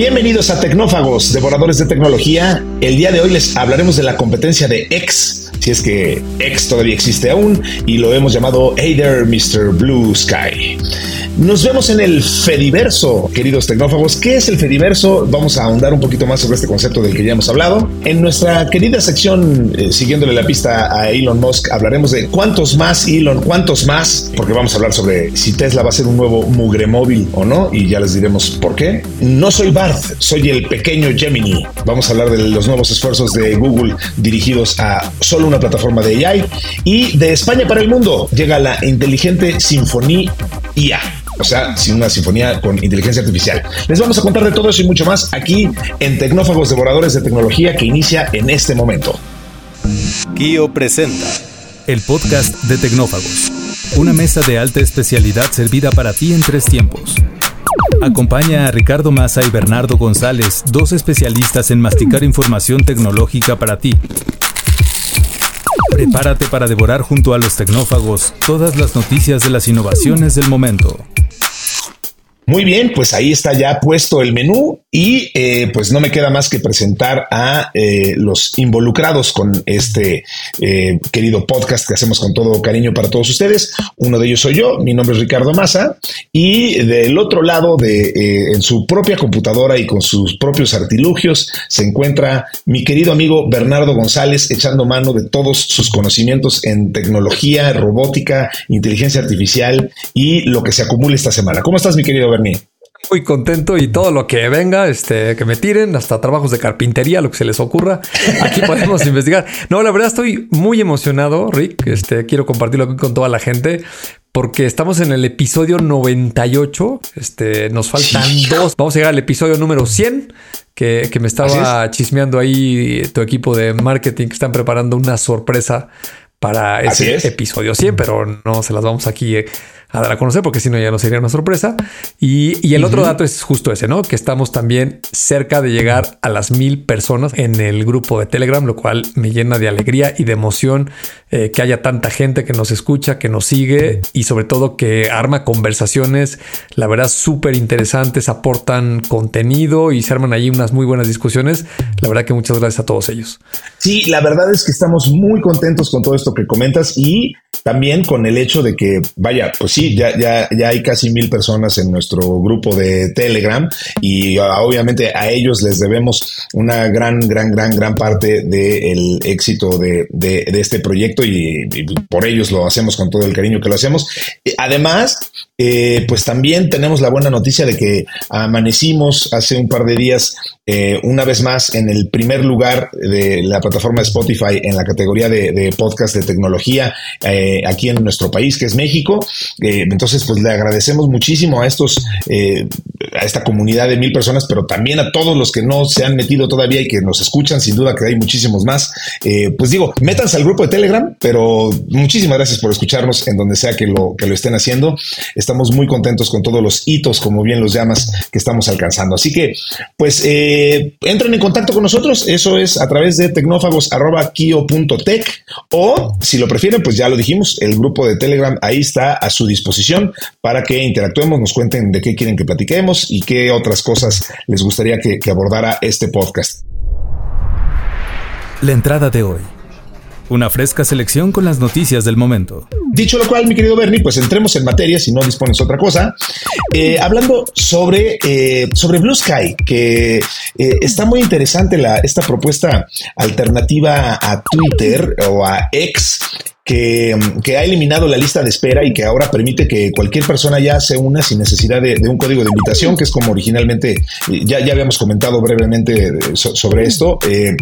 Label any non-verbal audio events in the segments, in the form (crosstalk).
Bienvenidos a Tecnófagos, devoradores de tecnología. El día de hoy les hablaremos de la competencia de X, si es que X todavía existe aún, y lo hemos llamado Hey there, Mr. Blue Sky. Nos vemos en el Fediverso, queridos tecnófagos. ¿Qué es el Fediverso? Vamos a ahondar un poquito más sobre este concepto del que ya hemos hablado. En nuestra querida sección, eh, siguiéndole la pista a Elon Musk, hablaremos de cuántos más, Elon, cuántos más, porque vamos a hablar sobre si Tesla va a ser un nuevo mugre móvil o no, y ya les diremos por qué. No soy Barth, soy el pequeño Gemini. Vamos a hablar de los nuevos esfuerzos de Google dirigidos a solo una plataforma de AI. Y de España para el mundo llega la inteligente Sinfonía IA o sea, sin una sinfonía con inteligencia artificial. Les vamos a contar de todo eso y mucho más aquí en Tecnófagos Devoradores de Tecnología que inicia en este momento. Kio presenta el podcast de Tecnófagos, una mesa de alta especialidad servida para ti en tres tiempos. Acompaña a Ricardo Massa y Bernardo González, dos especialistas en masticar información tecnológica para ti. Prepárate para devorar junto a los tecnófagos todas las noticias de las innovaciones del momento. Muy bien, pues ahí está ya puesto el menú y eh, pues no me queda más que presentar a eh, los involucrados con este eh, querido podcast que hacemos con todo cariño para todos ustedes. Uno de ellos soy yo, mi nombre es Ricardo Massa y del otro lado de en su propia computadora y con sus propios artilugios se encuentra mi querido amigo Bernardo González echando mano de todos sus conocimientos en tecnología, robótica, inteligencia artificial y lo que se acumula esta semana. ¿Cómo estás mi querido Bernardo? Muy contento y todo lo que venga, este, que me tiren, hasta trabajos de carpintería, lo que se les ocurra. Aquí podemos (laughs) investigar. No, la verdad estoy muy emocionado, Rick. Este, quiero compartirlo aquí con toda la gente porque estamos en el episodio 98. Este, nos faltan dos. Vamos a llegar al episodio número 100, que, que me estaba chismeando ahí tu equipo de marketing que están preparando una sorpresa para ese episodio 100, pero no se las vamos aquí eh, a dar a conocer porque si no ya no sería una sorpresa. Y, el otro dato es justo ese, ¿no? Que estamos también cerca de llegar a las mil personas en el grupo de Telegram, lo cual me llena de alegría y de emoción eh, que haya tanta gente que nos escucha, que nos sigue y sobre todo que arma conversaciones, la verdad, súper interesantes, aportan contenido y se arman ahí unas muy buenas discusiones. La verdad que muchas gracias a todos ellos. Sí, la verdad es que estamos muy contentos con todo esto que comentas y también con el hecho de que, vaya, pues sí, ya, ya, ya hay casi mil personas en nuestro grupo de Telegram y ah, obviamente a ellos les debemos una gran, gran, gran, gran parte del éxito de, de, este proyecto y, por ellos lo hacemos con todo el cariño que lo hacemos. Además, eh, pues también tenemos la buena noticia de que amanecimos hace un par de días eh, una vez más en el primer lugar de la plataforma Spotify en la categoría de, podcast de tecnología eh, aquí en nuestro país, que es México. entonces, pues le agradecemos muchísimo a estos, a esta comunidad de mil personas, pero también a todos los que no se han metido todavía y que nos escuchan, sin duda que hay muchísimos más. pues digo, métanse al grupo de Telegram, pero muchísimas gracias por escucharnos en donde sea que lo, que lo estén haciendo estamos muy contentos con todos los hitos, como bien los llamas, que estamos alcanzando. Así que, pues, eh, entren en contacto con nosotros. Eso es a través de tecnófagos.kio.tech o, si lo prefieren, pues ya lo dijimos, el grupo de Telegram ahí está a su disposición para que interactuemos, nos cuenten de qué quieren que platiquemos y qué otras cosas les gustaría que abordara este podcast. La entrada de hoy. Una fresca selección con las noticias del momento. Dicho lo cual, mi querido Bernie, pues entremos en materia si no dispones otra cosa. Eh, hablando sobre, eh, sobre Blue Sky, que eh, está muy interesante la, esta propuesta alternativa a Twitter o a X que, ha eliminado la lista de espera y que ahora permite que cualquier persona ya se una sin necesidad de, un código de invitación, que es como originalmente, ya, ya habíamos comentado brevemente sobre esto, eh,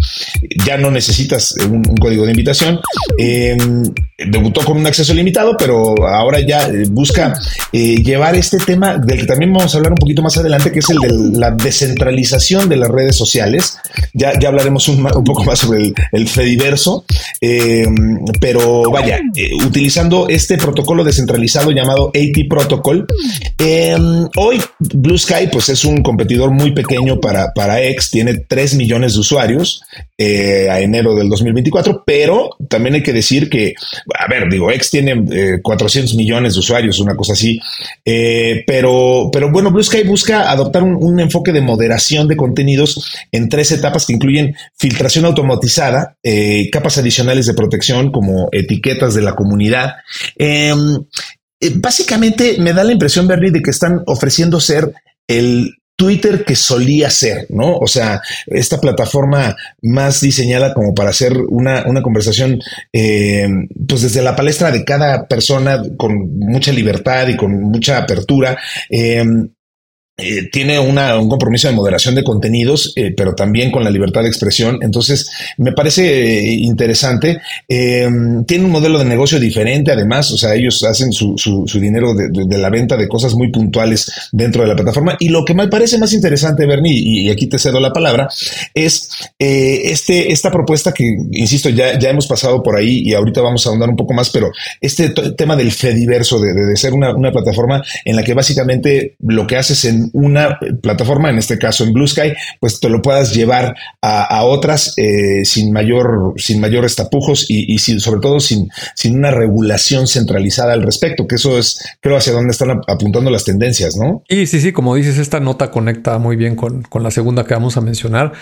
ya no necesitas un, código de invitación. Em, debutó con un acceso limitado, pero ahora ya eh, busca eh, llevar este tema del que también vamos a hablar un poquito más adelante, que es el de la descentralización de las redes sociales. Ya, ya hablaremos un, poco más sobre el, el Fediverso, em, vaya, eh, utilizando este protocolo descentralizado llamado AT Protocol. Em, hoy Blue Sky pues es un competidor muy pequeño para, para X, tiene 3 millones de usuarios eh, a enero del 2024, pero también hay que decir que, a ver, digo, X tiene 400 millones de usuarios, una cosa así, pero, pero bueno, Blue Sky busca adoptar un, enfoque de moderación de contenidos en tres etapas que incluyen filtración automatizada, eh, capas adicionales de protección como etiquetas de la comunidad. Em, eh, básicamente me da la impresión, Bernie, de que están ofreciendo ser el Twitter que solía ser, ¿no? O sea, esta plataforma más diseñada como para hacer una, conversación, em, pues desde la palestra de cada persona con mucha libertad y con mucha apertura. Em, eh, tiene un compromiso de moderación de contenidos, eh, pero también con la libertad de expresión. Entonces, me parece eh, interesante. tiene un modelo de negocio diferente, además, o sea, ellos hacen su, dinero de, la venta de cosas muy puntuales dentro de la plataforma. Y lo que me parece más interesante, Bernie, y, aquí te cedo la palabra, es este, esta propuesta que, insisto, ya, ya hemos pasado por ahí y ahorita vamos a ahondar un poco más, pero este tema del Fediverso, de, de ser una, una plataforma en la que básicamente lo que haces en una plataforma, en este caso en Blue Sky, pues te lo puedas llevar a, otras eh, sin mayor, sin mayores tapujos y, sobre todo sin, sin una regulación centralizada al respecto, que eso es, creo, hacia dónde están apuntando las tendencias, ¿no? Y sí, sí, como dices, esta nota conecta muy bien con, la segunda que vamos a mencionar.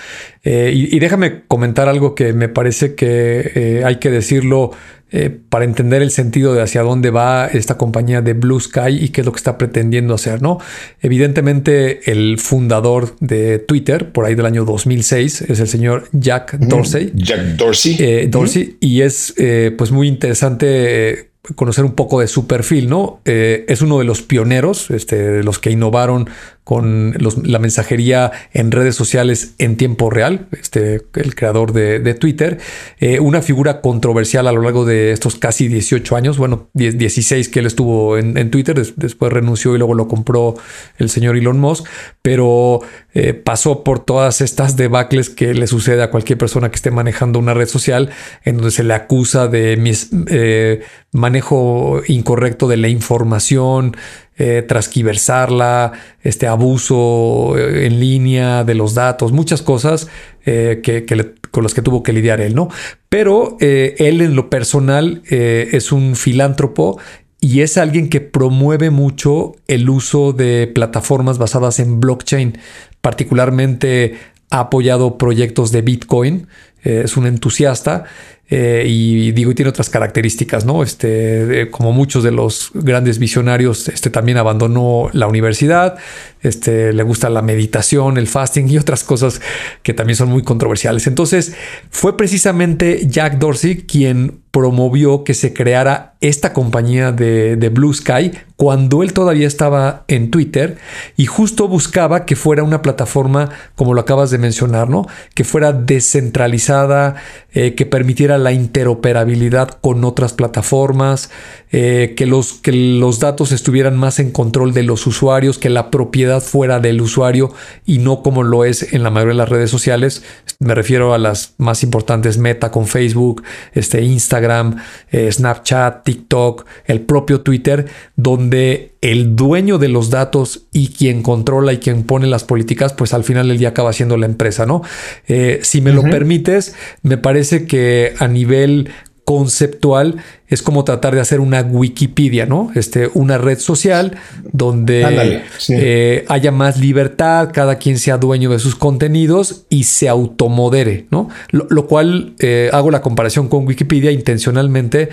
Eh, y, déjame comentar algo que me parece que eh, hay que decirlo eh, para entender el sentido de hacia dónde va esta compañía de Blue Sky y qué es lo que está pretendiendo hacer, ¿no? Evidentemente, el fundador de Twitter, por ahí del año 2006, es el señor Jack Dorsey. Jack Dorsey. Eh, Dorsey. Y es eh, pues muy interesante conocer un poco de su perfil, ¿no? es uno de los pioneros, este, de los que innovaron con la mensajería en redes sociales en tiempo real, este, el creador de, Twitter, eh, una figura controversial a lo largo de estos casi 18 años, bueno, 16 que él estuvo en, Twitter, después renunció y luego lo compró el señor Elon Musk, pero eh, pasó por todas estas debacles que le sucede a cualquier persona que esté manejando una red social, en donde se le acusa de mis, eh, manejo incorrecto de la información, eh, trasquiversarla, este abuso eh, en línea de los datos, muchas cosas eh, que, con las que tuvo que lidiar él, ¿no? Pero él en lo personal es un filántropo y es alguien que promueve mucho el uso de plataformas basadas en blockchain, particularmente ha apoyado proyectos de Bitcoin, es un entusiasta eh, y digo, tiene otras características, ¿no? Este, como muchos de los grandes visionarios, este también abandonó la universidad, este, le gusta la meditación, el fasting y otras cosas que también son muy controversiales. Entonces, fue precisamente Jack Dorsey quien promovió que se creara esta compañía de, de, Blue Sky cuando él todavía estaba en Twitter y justo buscaba que fuera una plataforma, como lo acabas de mencionar, ¿no? Que fuera descentralizada, eh, que permitiera la interoperabilidad con otras plataformas, eh, que, los, que los datos estuvieran más en control de los usuarios, que la propiedad fuera del usuario y no como lo es en la mayoría de las redes sociales. Me refiero a las más importantes, Meta con Facebook, este, Instagram, eh, Snapchat, TikTok, el propio Twitter, donde el dueño de los datos y quien controla y quien pone las políticas, pues al final del día acaba siendo la empresa, ¿no? Eh, si me lo permites, me parece que a nivel conceptual es como tratar de hacer una Wikipedia, ¿no? Este, una red social donde eh, haya más libertad, cada quien sea dueño de sus contenidos y se automodere, ¿no? Lo, cual eh, hago la comparación con Wikipedia intencionalmente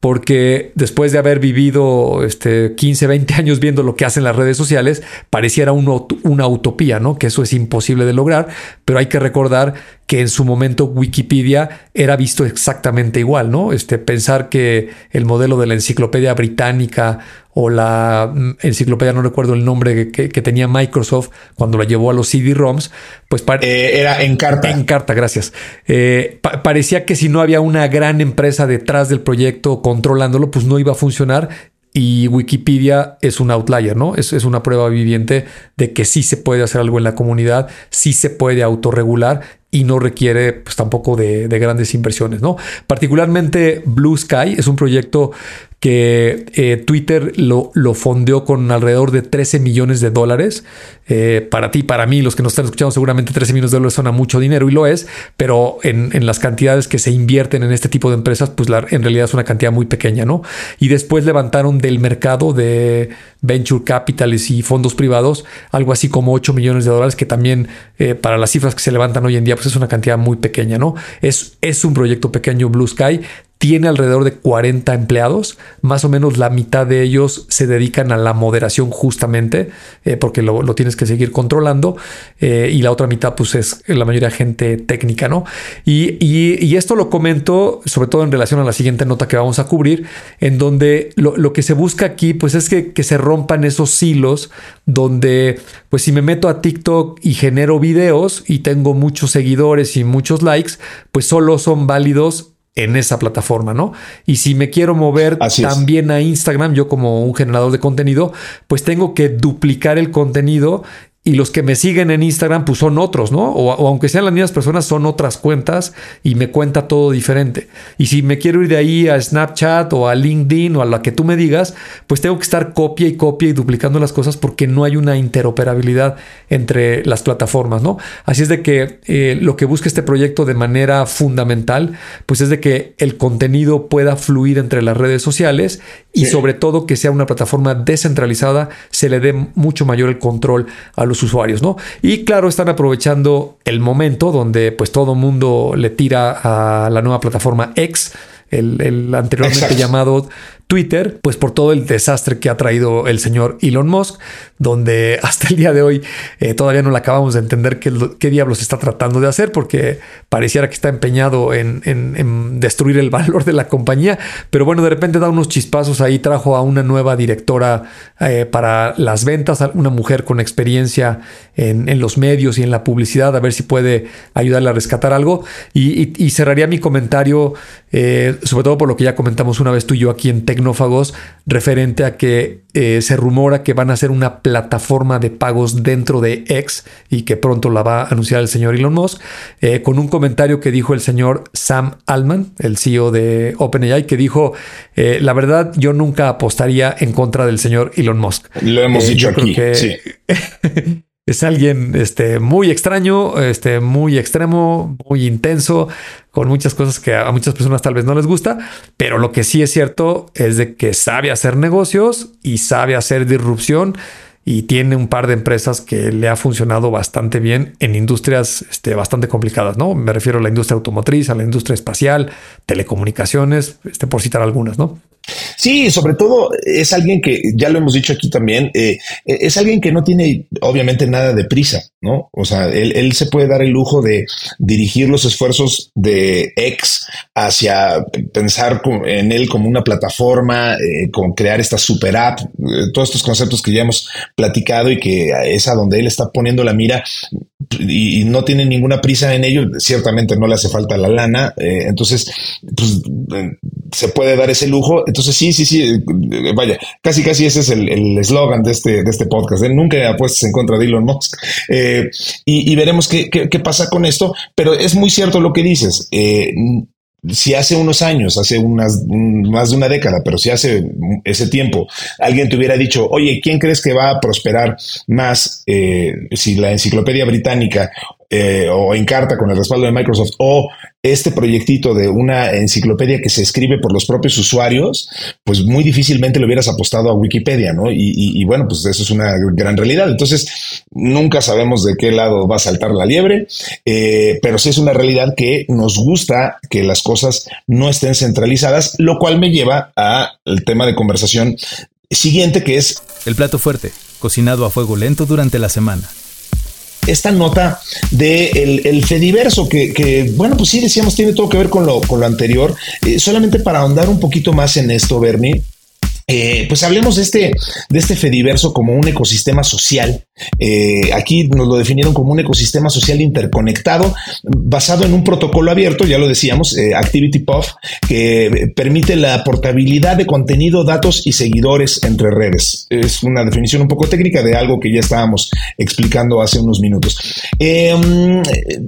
porque después de haber vivido este, 15, 20 años viendo lo que hacen las redes sociales, pareciera una utopía, ¿no? Que eso es imposible de lograr, pero hay que recordar que en su momento Wikipedia era visto exactamente igual, ¿no? Este, pensar que el modelo de la enciclopedia británica o la mm, enciclopedia, no recuerdo el nombre que, tenía Microsoft cuando la llevó a los CD-ROMs, pues eh, era en carta. En carta, gracias. Eh, parecía que si no había una gran empresa detrás del proyecto controlándolo, pues no iba a funcionar y Wikipedia es un outlier, ¿no? Es, es, una prueba viviente de que sí se puede hacer algo en la comunidad, sí se puede autorregular y no requiere pues tampoco de, de grandes inversiones, ¿no? Particularmente Blue Sky es un proyecto que eh, Twitter lo, lo, fondeó con alrededor de 13 millones de dólares. Eh, para ti, para mí, los que nos están escuchando, seguramente 13 millones de dólares suena mucho dinero y lo es, pero en, en las cantidades que se invierten en este tipo de empresas, pues en realidad es una cantidad muy pequeña, ¿no? Y después levantaron del mercado de venture capitals y fondos privados algo así como 8 millones de dólares, que también eh, para las cifras que se levantan hoy en día, pues es una cantidad muy pequeña, ¿no? Es, es un proyecto pequeño Blue Sky tiene alrededor de 40 empleados, más o menos la mitad de ellos se dedican a la moderación justamente, eh, porque lo, lo, tienes que seguir controlando, eh, y la otra mitad pues es la mayoría gente técnica, ¿no? Y, y, y, esto lo comento sobre todo en relación a la siguiente nota que vamos a cubrir, en donde lo, lo que se busca aquí pues es que, que, se rompan esos silos donde pues si me meto a TikTok y genero videos y tengo muchos seguidores y muchos likes, pues solo son válidos en esa plataforma, ¿no? Y si me quiero mover Así también es. a Instagram, yo como un generador de contenido, pues tengo que duplicar el contenido y los que me siguen en Instagram pues son otros, ¿no? O, o, aunque sean las mismas personas, son otras cuentas y me cuenta todo diferente. Y si me quiero ir de ahí a Snapchat o a LinkedIn o a la que tú me digas, pues tengo que estar copia y copia y duplicando las cosas porque no hay una interoperabilidad entre las plataformas, ¿no? Así es de que eh, lo que busca este proyecto de manera fundamental, pues es de que el contenido pueda fluir entre las redes sociales y sí. sobre todo que sea una plataforma descentralizada, se le dé mucho mayor el control a los usuarios, ¿no? Y claro, están aprovechando el momento donde pues todo mundo le tira a la nueva plataforma X, el, el anteriormente Exacto. llamado Twitter, pues por todo el desastre que ha traído el señor Elon Musk, donde (laughs) hasta el día de hoy eh, todavía no le acabamos de entender qué, diablos está tratando de hacer, porque pareciera que está empeñado en, destruir el (laughs) valor de la compañía, pero bueno, de repente da unos chispazos ahí, trajo a una nueva directora eh, para las ventas, una mujer con experiencia en, los medios y en la publicidad, a ver si puede ayudarle a rescatar algo, y cerraría mi comentario, eh, sobre todo por lo que ya comentamos una vez tú y yo aquí en Tech tecnófagos referente a que eh, se rumora que van a hacer una plataforma de pagos dentro de X y que pronto la va a anunciar el señor Elon Musk, eh, con un comentario que dijo el señor Sam Altman, el CEO de OpenAI, que dijo, eh, la verdad yo nunca apostaría en contra del señor Elon Musk. Lo hemos dicho aquí, que sí. (laughs) es alguien este, muy extraño, este, muy extremo, muy intenso, con muchas cosas que a muchas personas tal vez no les gusta, pero lo que sí es cierto es de que sabe hacer negocios y sabe hacer disrupción y tiene un par de empresas que le ha funcionado bastante bien en industrias este, bastante complicadas, ¿no? Me refiero a la industria automotriz, a la industria espacial, telecomunicaciones, este, por citar algunas, ¿no? Sí, sobre todo es alguien que, ya lo hemos dicho aquí también, eh, es alguien que no tiene obviamente nada de prisa, ¿no? O sea, él, él, se puede dar el lujo de dirigir los esfuerzos de X hacia pensar en él como una plataforma, eh, con crear esta super app, eh, todos estos conceptos que ya hemos platicado y que es a donde él está poniendo la mira y, no tiene ninguna prisa en ello, ciertamente no le hace falta la lana, eh, entonces pues, se puede dar ese lujo entonces, sí, sí, sí, vaya, casi, casi ese es el eslogan de este, de este podcast. ¿eh? Nunca apuestas en contra de Elon Musk. Eh, y, y, veremos qué, qué, qué, pasa con esto. Pero es muy cierto lo que dices. Si hace unos años, hace unas más de una década, pero si hace ese tiempo alguien te hubiera dicho, oye, ¿quién crees que va a prosperar más eh, si la enciclopedia británica eh, o Encarta con el respaldo de Microsoft o este proyectito de una enciclopedia que se escribe por los propios usuarios, pues muy difícilmente le hubieras apostado a Wikipedia, ¿no? Y, bueno, pues eso es una gran realidad. Entonces, nunca sabemos de qué lado va a saltar la liebre, eh, pero sí es una realidad que nos gusta que las cosas no estén centralizadas, lo cual me lleva al tema de conversación siguiente, que es... El plato fuerte, cocinado a fuego lento durante la semana esta nota de el, el Fediverso, que, que, bueno, pues sí decíamos, tiene todo que ver con lo, con lo anterior. Eh, solamente para ahondar un poquito más en esto, Bernie, eh, pues hablemos de este, de este Fediverso como un ecosistema social Eh, aquí nos lo definieron como un ecosistema social interconectado basado en un protocolo abierto, ya lo decíamos, eh, ActivityPub, que permite la portabilidad de contenido, datos y seguidores entre redes. Es una definición un poco técnica de algo que ya estábamos explicando hace unos minutos. Em,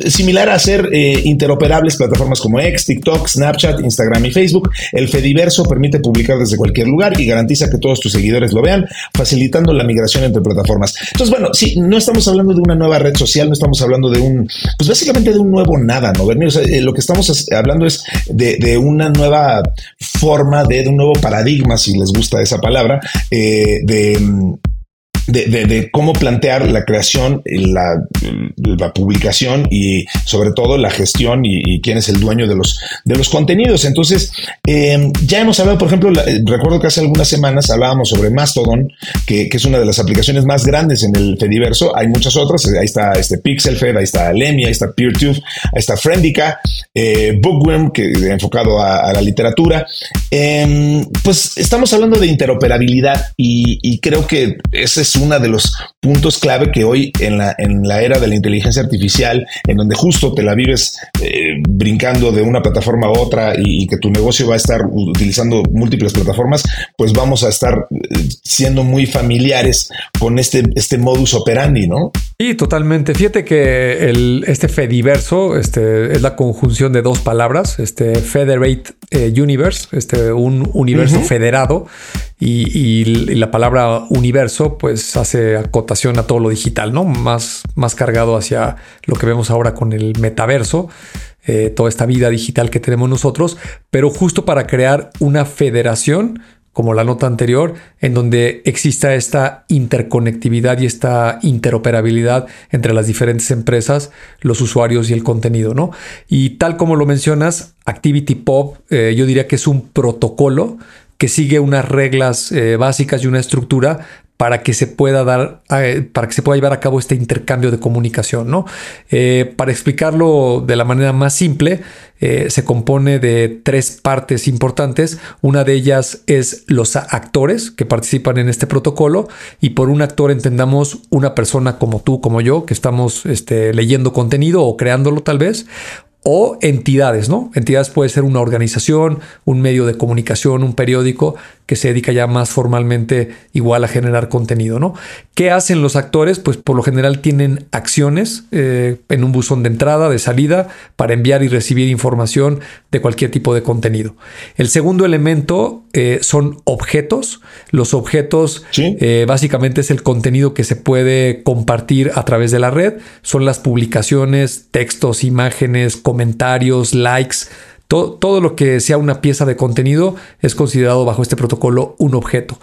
similar a ser eh, interoperables plataformas como X, TikTok, Snapchat, Instagram y Facebook, el Fediverso permite publicar desde cualquier lugar y garantiza que todos tus seguidores lo vean, facilitando la migración entre plataformas. Entonces, bueno, sí, no estamos hablando de una nueva red social, no estamos hablando de un, pues básicamente de un nuevo nada, ¿no? Eh, lo que estamos hablando es de, una nueva forma, de, de, un nuevo paradigma, si les gusta esa palabra, eh, de de, cómo plantear la creación, la, publicación y sobre todo la gestión y, quién es el dueño de los, de los contenidos. Entonces, em, ya hemos hablado, por ejemplo, recuerdo que hace algunas semanas hablábamos sobre Mastodon, que, es una de las aplicaciones más grandes en el Fediverso. Hay muchas otras, ahí está este PixelFed, ahí está Lemmy, ahí está PeerTube, ahí está Friendica, eh, Bookworm, que enfocado a, la literatura. Em, pues estamos hablando de interoperabilidad y, y creo que ese es uno de los puntos clave que hoy en la, en la era de la inteligencia artificial, en donde justo te la vives eh, brincando de una plataforma a otra y, que tu negocio va a estar utilizando múltiples plataformas, pues vamos a estar eh, siendo muy familiares con este, este modus operandi, ¿no? Sí, totalmente. Fíjate que el, este Fediverso este, es la conjunción de dos palabras, este Federate eh, Universe, este, un universo federado y, la palabra universo pues hace acotación a todo lo digital, ¿no? Más, más cargado hacia lo que vemos ahora con el metaverso, eh, toda esta vida digital que tenemos nosotros, pero justo para crear una federación como la nota anterior, en donde exista esta interconectividad y esta interoperabilidad entre las diferentes empresas, los usuarios y el contenido, ¿no? Y tal como lo mencionas, Activity Pop, eh, yo diría que es un protocolo que sigue unas reglas eh, básicas y una estructura para que se pueda dar, eh, para que se pueda llevar a cabo este intercambio de comunicación, ¿no? Eh, para explicarlo de la manera más simple, se compone de tres partes importantes. Una de ellas es los actores que participan en este protocolo y por un actor entendamos una persona como tú, como yo, que estamos este, leyendo contenido o creándolo tal vez o entidades, ¿no? Entidades puede ser una organización, un medio de comunicación, un periódico que se dedica ya más formalmente igual a generar contenido, ¿no? ¿Qué hacen los actores? Pues por lo general tienen acciones eh, en un buzón de entrada, de salida, para enviar y recibir información de cualquier tipo de contenido. El segundo elemento eh, son objetos. Los objetos eh, básicamente es el contenido que se puede compartir a través de la red. Son las publicaciones, textos, imágenes, comentarios, likes todo, lo que sea una pieza de contenido es considerado bajo este protocolo un objeto.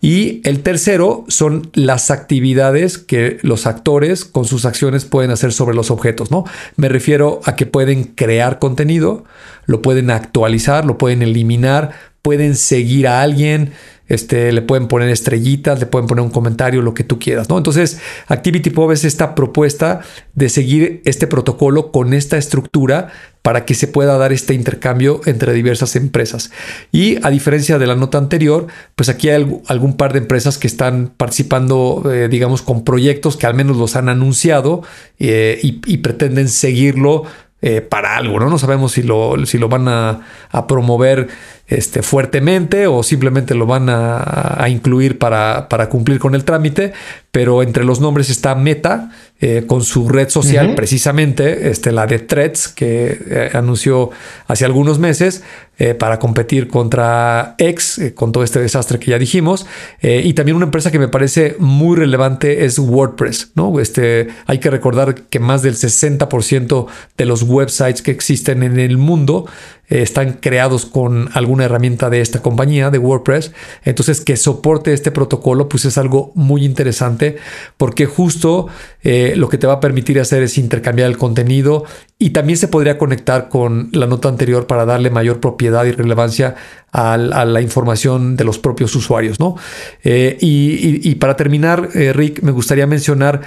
Y el tercero son las actividades que los actores con sus acciones pueden hacer sobre los objetos, ¿no? Me refiero a que pueden crear contenido, lo pueden actualizar, lo pueden eliminar, pueden seguir a alguien, este, le pueden poner estrellitas, le pueden poner un comentario, lo que tú quieras, ¿no? Entonces, ActivityPub es esta propuesta de seguir este protocolo con esta estructura para que se pueda dar este intercambio entre diversas empresas. Y a diferencia de la nota anterior, pues aquí hay algún par de empresas que están participando, eh, digamos, con proyectos que al menos los han anunciado eh, y, pretenden seguirlo eh, para algo, ¿no? No sabemos si lo, si lo van a, a promover este, fuertemente o simplemente lo van a, incluir para, para, cumplir con el trámite, pero entre los nombres está Meta eh, con su red social, precisamente este, la de Threads, que eh, anunció hace algunos meses eh, para competir contra X, con todo este desastre que ya dijimos, y también una empresa que me parece muy relevante es WordPress. ¿no? Este, hay que recordar que más del 60% de los websites que existen en el mundo están creados con alguna herramienta de esta compañía, de WordPress. Entonces, que soporte este protocolo, pues es algo muy interesante porque justo eh, lo que te va a permitir hacer es intercambiar el contenido y también se podría conectar con la nota anterior para darle mayor propiedad y relevancia a, la información de los propios usuarios, ¿no? Eh, y, para terminar, eh, Rick, me gustaría mencionar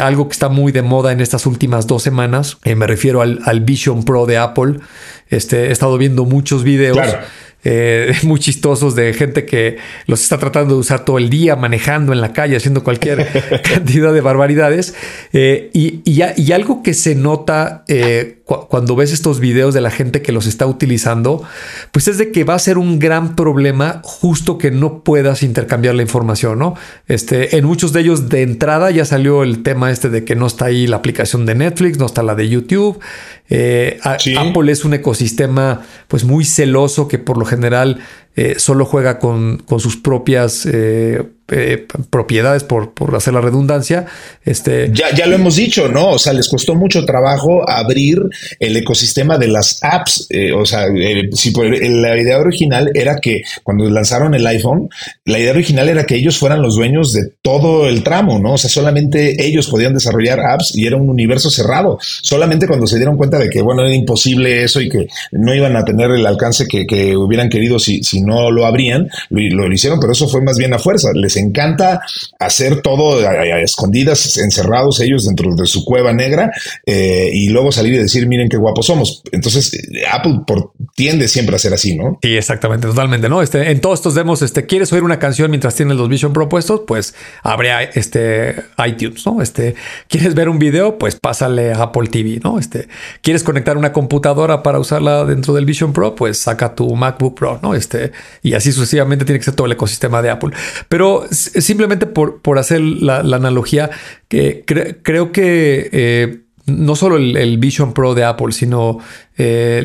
algo que está muy de moda en estas últimas dos semanas. me refiero al Vision Pro de Apple. Este, he estado viendo muchos videos. eh, (laughs) muy chistosos de gente que los está tratando de usar todo el día, manejando en la calle, haciendo cualquier (laughs) cantidad de barbaridades. Eh, y, y, algo que se nota eh, cuando ves estos videos de la gente que los está utilizando, pues es de que va a ser un gran problema justo que no puedas intercambiar la información, ¿no? Este, en muchos de ellos de entrada ya salió el tema este de que no está ahí la aplicación de Netflix, no está la de YouTube. Eh, Apple es un ecosistema pues muy celoso que por lo general eh, solo juega con, con sus propias eh, eh, propiedades, por, por, hacer la redundancia. Este... Ya, ya lo hemos dicho, ¿no? O sea, les costó mucho trabajo abrir el ecosistema de las apps. Eh, o sea, si la idea original era que cuando lanzaron el iPhone, la idea original era que ellos fueran los dueños de todo el tramo, ¿no? O sea, solamente ellos podían desarrollar apps y era un universo cerrado. Solamente cuando se dieron cuenta de que, bueno, era imposible eso y que no iban a tener el alcance que, que hubieran querido si, si no lo abrían, lo, lo hicieron, pero eso fue más bien a fuerza. Les encanta hacer todo a, escondidas, encerrados ellos dentro de su cueva negra eh, y luego salir y decir, miren qué guapos somos. Entonces, Apple por, tiende siempre a ser así, ¿no? Sí, exactamente, totalmente, ¿no? Este, en todos estos demos, este, ¿quieres oír una canción mientras tienes los Vision propuestos? Pues abre este iTunes, ¿no? Este, ¿quieres ver un video? Pues pásale a Apple TV, ¿no? Este, ¿quieres conectar una computadora para usarla dentro del Vision Pro? Pues saca tu MacBook Pro, ¿no? Este, y así sucesivamente tiene que ser todo el ecosistema de Apple. Pero simplemente por, por hacer la, analogía, que creo que eh, no solo el, Vision Pro de Apple, sino eh,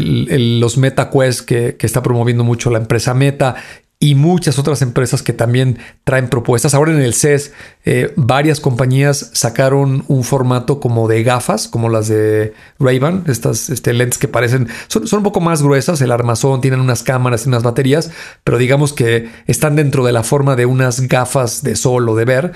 los Meta Quest que, que, está promoviendo mucho la empresa Meta y muchas otras empresas que también traen propuestas. Ahora en el CES, eh, varias compañías sacaron un formato como de gafas, como las de Ray-Ban, estas este, lentes que parecen, son, son, un poco más gruesas, el armazón, tienen unas cámaras y unas baterías, pero digamos que están dentro de la forma de unas gafas de sol o de ver.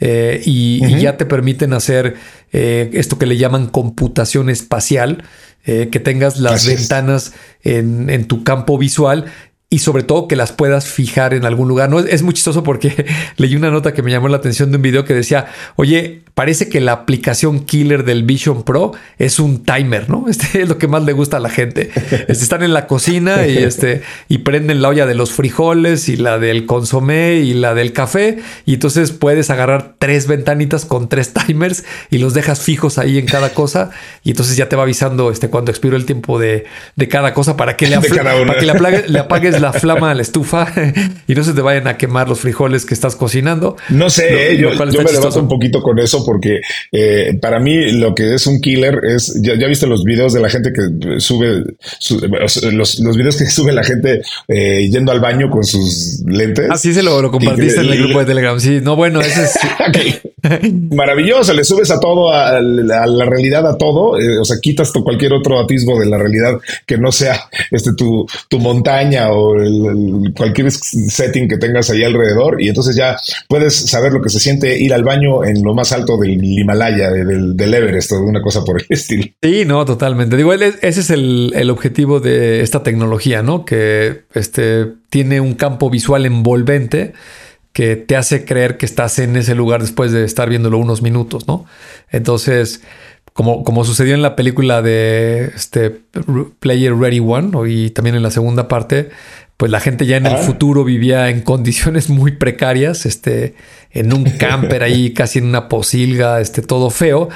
Eh, y, ya te permiten hacer eh, esto que le llaman computación espacial, que tengas las ventanas en, en, tu campo visual y sobre todo que las puedas fijar en algún lugar. No es, muy chistoso porque (laughs) leí una nota que me llamó la atención de un video que decía, oye, parece que la aplicación killer del Vision Pro es un timer, ¿no? (laughs) Este es lo que más le gusta a la gente. (laughs) Este, están en la cocina y este y prenden la olla de los frijoles y la del consomé y la del café y entonces puedes agarrar tres ventanitas con tres timers y los dejas fijos ahí en cada cosa y entonces ya te va avisando este cuando expiró el tiempo de, cada cosa para que le, para que le apagues la flama a la estufa (laughs) y no se te vayan a quemar los frijoles que estás cocinando. No sé, yo, me debato un poquito con eso porque eh, para mí lo que es un killer es, ya, viste los videos de la gente que sube, los, los, videos que (laughs) sube la gente eh, yendo al baño con sus lentes. Así se lo, compartiste en el grupo de Telegram. Sí, no, bueno, ese es... (laughs) Maravilloso, le subes a todo, a, la realidad, a todo, eh, o sea, quitas cualquier otro atisbo de la realidad que no sea este tu, tu montaña o cualquier setting que tengas ahí alrededor y entonces ya puedes saber lo que se siente ir al baño en lo más alto del Himalaya, del, Everest o una cosa por el (laughs) estilo. Sí, no, totalmente. Digo, ese es el, el objetivo de esta tecnología, ¿no? Que este, tiene un campo visual envolvente que te hace creer que estás en ese lugar después de estar viéndolo unos minutos, ¿no? Entonces, como, como sucedió en la película de este Player Ready One y también en la segunda parte, pues la gente ya en el futuro vivía en condiciones muy precarias, este, en un camper ahí, (laughs) casi en una posilga, este, todo feo,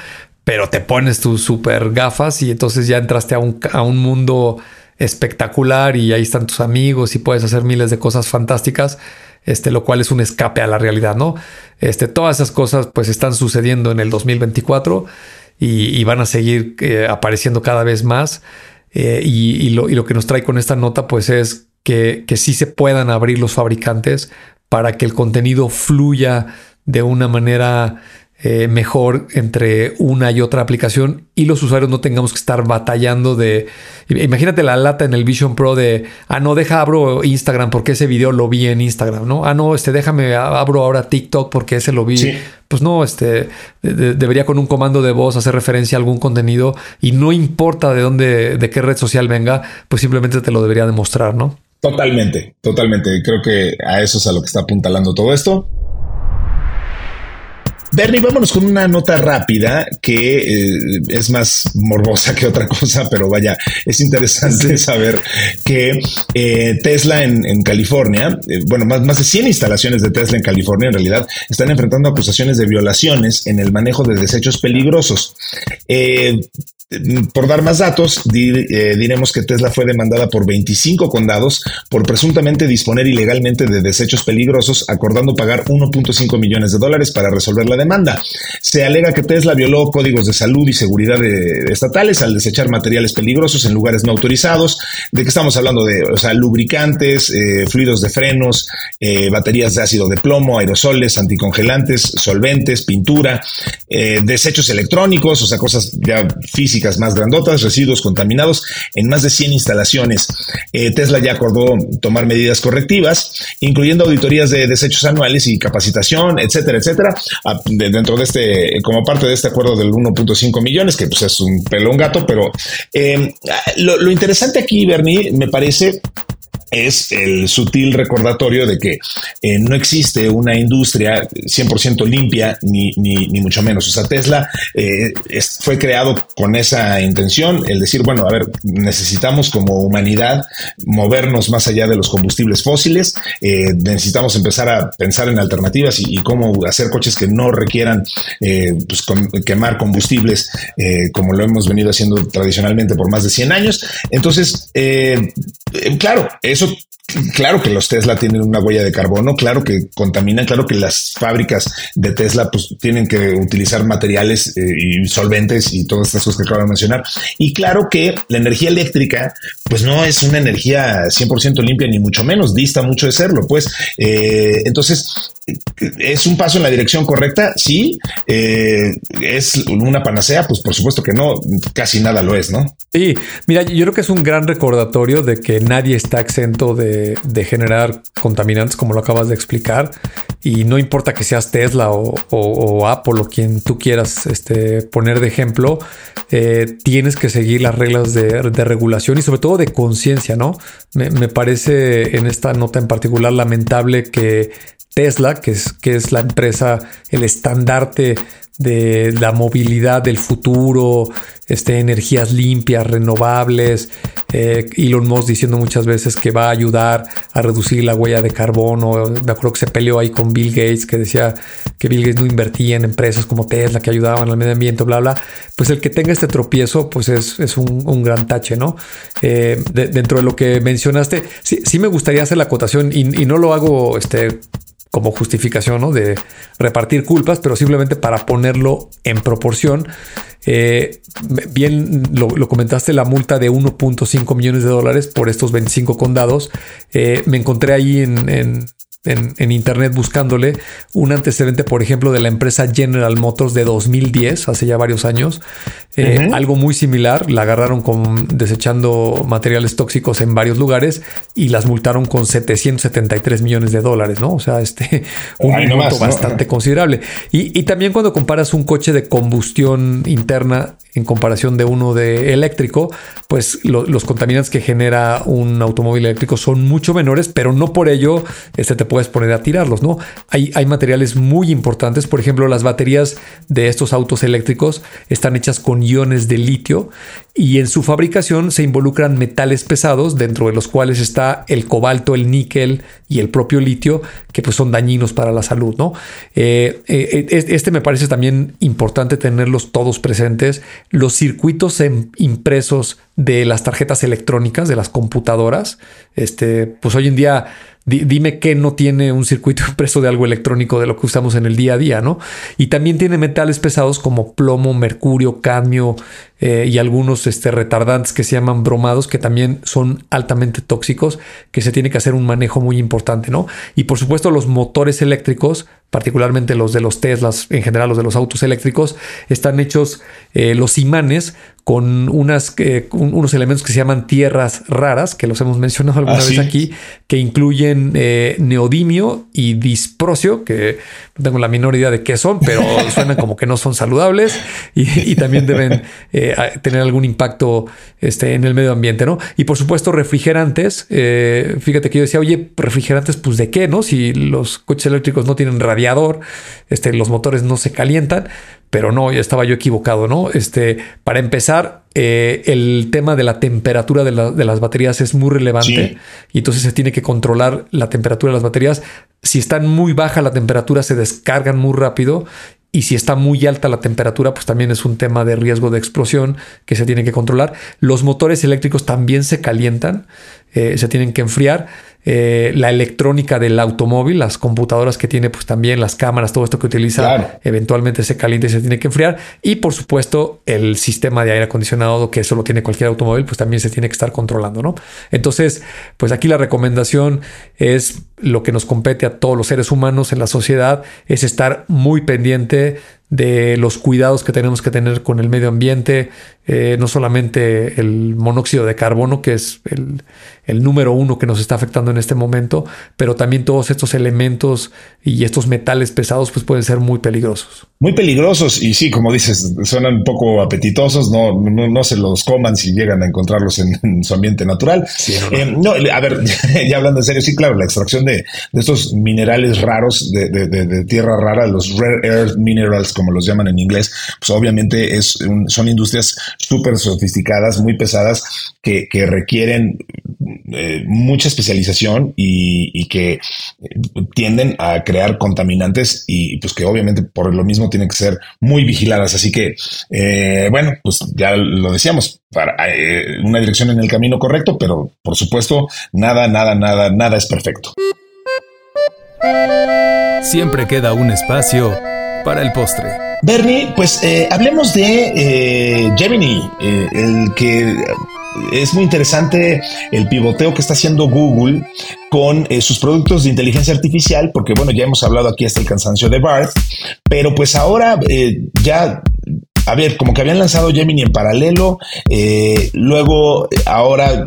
pero te pones tus super gafas y entonces ya entraste a un, a un mundo espectacular y ahí están tus amigos y puedes hacer miles de cosas fantásticas este, lo cual es un escape a la realidad, ¿no? Este, todas esas cosas pues están sucediendo en el 2024 y, van a seguir eh, apareciendo cada vez más. Eh, y, lo, y, lo, que nos trae con esta nota pues es que, que sí se puedan abrir los fabricantes para que el contenido fluya de una manera eh, mejor entre una y otra aplicación y los usuarios no tengamos que estar batallando de... Imagínate la lata en el Vision Pro de, ah, no, deja, abro Instagram porque ese video lo vi en Instagram, ¿no? Ah, no, este, déjame, abro ahora TikTok porque ese lo vi. Pues no, este, debería con un comando de voz hacer referencia a algún contenido y no importa de dónde, de qué red social venga, pues simplemente te lo debería demostrar, ¿no? Totalmente, totalmente. Creo que a eso es a lo que está apuntalando todo esto. Bernie, vámonos con una nota rápida que eh, es más morbosa que otra cosa, pero vaya, es interesante saber que eh, Tesla en, California, eh, bueno, más, más de 100 instalaciones de Tesla en California en realidad están enfrentando acusaciones de violaciones en el manejo de desechos peligrosos. Por dar más datos, eh, diremos que Tesla fue demandada por 25 condados por presuntamente disponer ilegalmente de desechos peligrosos, acordando pagar 1.5 millones de dólares para resolver la demanda. Se alega que Tesla violó códigos de salud y seguridad estatales al desechar materiales peligrosos en lugares no autorizados. ¿De qué estamos hablando? De o sea, lubricantes, eh, fluidos de frenos, eh, baterías de ácido de plomo, aerosoles, anticongelantes, solventes, pintura, desechos electrónicos, o sea, cosas ya físicas más grandotas, residuos contaminados en más de 100 instalaciones. Eh, Tesla ya acordó tomar medidas correctivas, incluyendo auditorías de desechos anuales y capacitación, etcétera, etcétera, dentro de este, como parte de este acuerdo del 1.5 millones, que pues es un pelón gato, pero eh, lo, lo interesante aquí, Bernie, me parece es el sutil recordatorio de que eh, no existe una industria 100% limpia, ni, ni, mucho menos. O sea, Tesla eh, fue creado con esa intención, el decir, bueno, a ver, necesitamos como humanidad movernos más allá de los combustibles fósiles, eh, necesitamos empezar a pensar en alternativas y, cómo hacer coches que no requieran pues, quemar combustibles como lo hemos venido haciendo tradicionalmente por más de 100 años. Entonces, claro, eso Claro que los Tesla tienen una huella de carbono, claro que contaminan, claro que las fábricas de Tesla pues tienen que utilizar materiales eh, y solventes y todas estas cosas que acabo de mencionar. Y claro que la energía eléctrica pues no es una energía 100% limpia ni mucho menos, dista mucho de serlo. Pues eh, entonces ¿Es un paso en la dirección correcta? Sí. Eh, ¿Es una panacea? Pues por supuesto que no, casi nada lo es, ¿no? Sí, mira, yo creo que es un gran recordatorio de que nadie está exento de, generar contaminantes, como lo acabas de explicar, y no importa que seas Tesla o, Apple o quien tú quieras este, poner de ejemplo, eh, tienes que seguir las reglas de, regulación y sobre todo de conciencia, ¿no? me parece en esta nota en particular lamentable que Tesla, que es, que es la empresa, el estandarte de la movilidad del futuro, este, energías limpias, renovables. Eh, Elon Musk diciendo muchas veces que va a ayudar a reducir la huella de carbono. Me acuerdo que se peleó ahí con Bill Gates, que decía que Bill Gates no invertía en empresas como Tesla que ayudaban al medio ambiente, bla, bla. Pues el que tenga este tropiezo, pues es, es un, gran tache, ¿no? Eh, dentro de lo que mencionaste, sí, sí, me gustaría hacer la acotación y, y no lo hago este, como justificación ¿no? de repartir culpas, pero simplemente para ponerlo en proporción. Eh, bien lo, comentaste, la multa de 1.5 millones de dólares por estos 25 condados. Eh, me encontré ahí en en, internet buscándole un antecedente, por ejemplo, de la empresa General Motors de 2010, hace ya varios años. Eh, algo muy similar, la agarraron con desechando materiales tóxicos en varios lugares y las multaron con 773 millones de dólares, ¿no? O sea, este un monto bastante considerable. Y, y también cuando comparas un coche de combustión interna en comparación de uno de eléctrico, pues los contaminantes que genera un automóvil eléctrico son mucho menores, pero no por ello este, te puedes poner a tirarlos, ¿no? Hay, hay materiales muy importantes, por ejemplo, las baterías de estos autos eléctricos están hechas con iones de litio y en su fabricación se involucran metales pesados, dentro de los cuales está el cobalto, el níquel y el propio litio, que pues son dañinos para la salud, ¿no? Eh, eh, este me parece también importante tenerlos todos presentes los circuitos impresos de las tarjetas electrónicas, de las computadoras. Este, pues hoy en día dime que no tiene un circuito (laughs) impreso de algo electrónico de lo que usamos en el día a día, ¿no? Y también tiene metales pesados como plomo, mercurio, cadmio eh, y algunos este, retardantes que se llaman bromados, que también son altamente tóxicos, que se tiene que hacer un manejo muy importante, ¿no? Y por supuesto los motores eléctricos, particularmente los de los Teslas, en general los de los autos eléctricos, están hechos eh, los imanes con unas, unos elementos que se llaman tierras raras, que los hemos mencionado alguna ah, vez aquí, que incluyen eh, neodimio y disprocio, que no tengo la menor idea de qué son, pero (laughs) suenan como que no son saludables y, también deben eh, tener algún impacto este, en el medio ambiente, ¿no? Y por supuesto, refrigerantes. Eh, fíjate que yo decía, oye, refrigerantes, pues de qué, ¿no? Si los coches eléctricos no tienen radiador, este, los motores no se calientan, pero no, ya estaba yo equivocado, ¿no? Este, para empezar, eh, el tema de la temperatura de, las baterías es muy relevante y entonces se tiene que controlar la temperatura de las baterías. Si están muy baja la temperatura, se descargan muy rápido y si está muy alta la temperatura, pues también es un tema de riesgo de explosión que se tiene que controlar. Los motores eléctricos también se calientan, eh, se tienen que enfriar. Eh, la electrónica del automóvil, las computadoras que tiene, pues también las cámaras, todo esto que utiliza, eventualmente se calienta y se tiene que enfriar. Y por supuesto, el sistema de aire acondicionado, que eso lo tiene cualquier automóvil, pues también se tiene que estar controlando, ¿no? Entonces, pues aquí la recomendación es lo que nos compete a todos los seres humanos en la sociedad, es estar muy pendiente de los cuidados que tenemos que tener con el medio ambiente, eh, no solamente el monóxido de carbono, que es el, el, número uno que nos está afectando en este momento, pero también todos estos elementos y estos metales pesados pues pueden ser muy peligrosos. Muy peligrosos y sí, como dices, suenan un poco apetitosos, no, no, se los coman si llegan a encontrarlos en, su ambiente natural. no, eh, a ver, (laughs) ya hablando en serio, sí, claro, la extracción de, de estos minerales raros de, de, de, tierra rara, los rare earth minerals, como los llaman en inglés, pues obviamente es son industrias súper sofisticadas, muy pesadas, que, requieren eh, mucha especialización y, que tienden a crear contaminantes y pues que obviamente por lo mismo tienen que ser muy vigiladas. Así que, eh, bueno, pues ya lo decíamos, para eh, una dirección en el camino correcto, pero por supuesto, nada, nada, nada, nada es perfecto. Siempre queda un espacio para el postre. Bernie, pues hablemos de Gemini, el que es muy interesante el pivoteo que está haciendo Google con eh, sus productos de inteligencia artificial, porque bueno, ya hemos hablado aquí hasta el cansancio de Bart, pero pues ahora eh, ya a ver, como que habían lanzado Gemini en paralelo, eh, luego ahora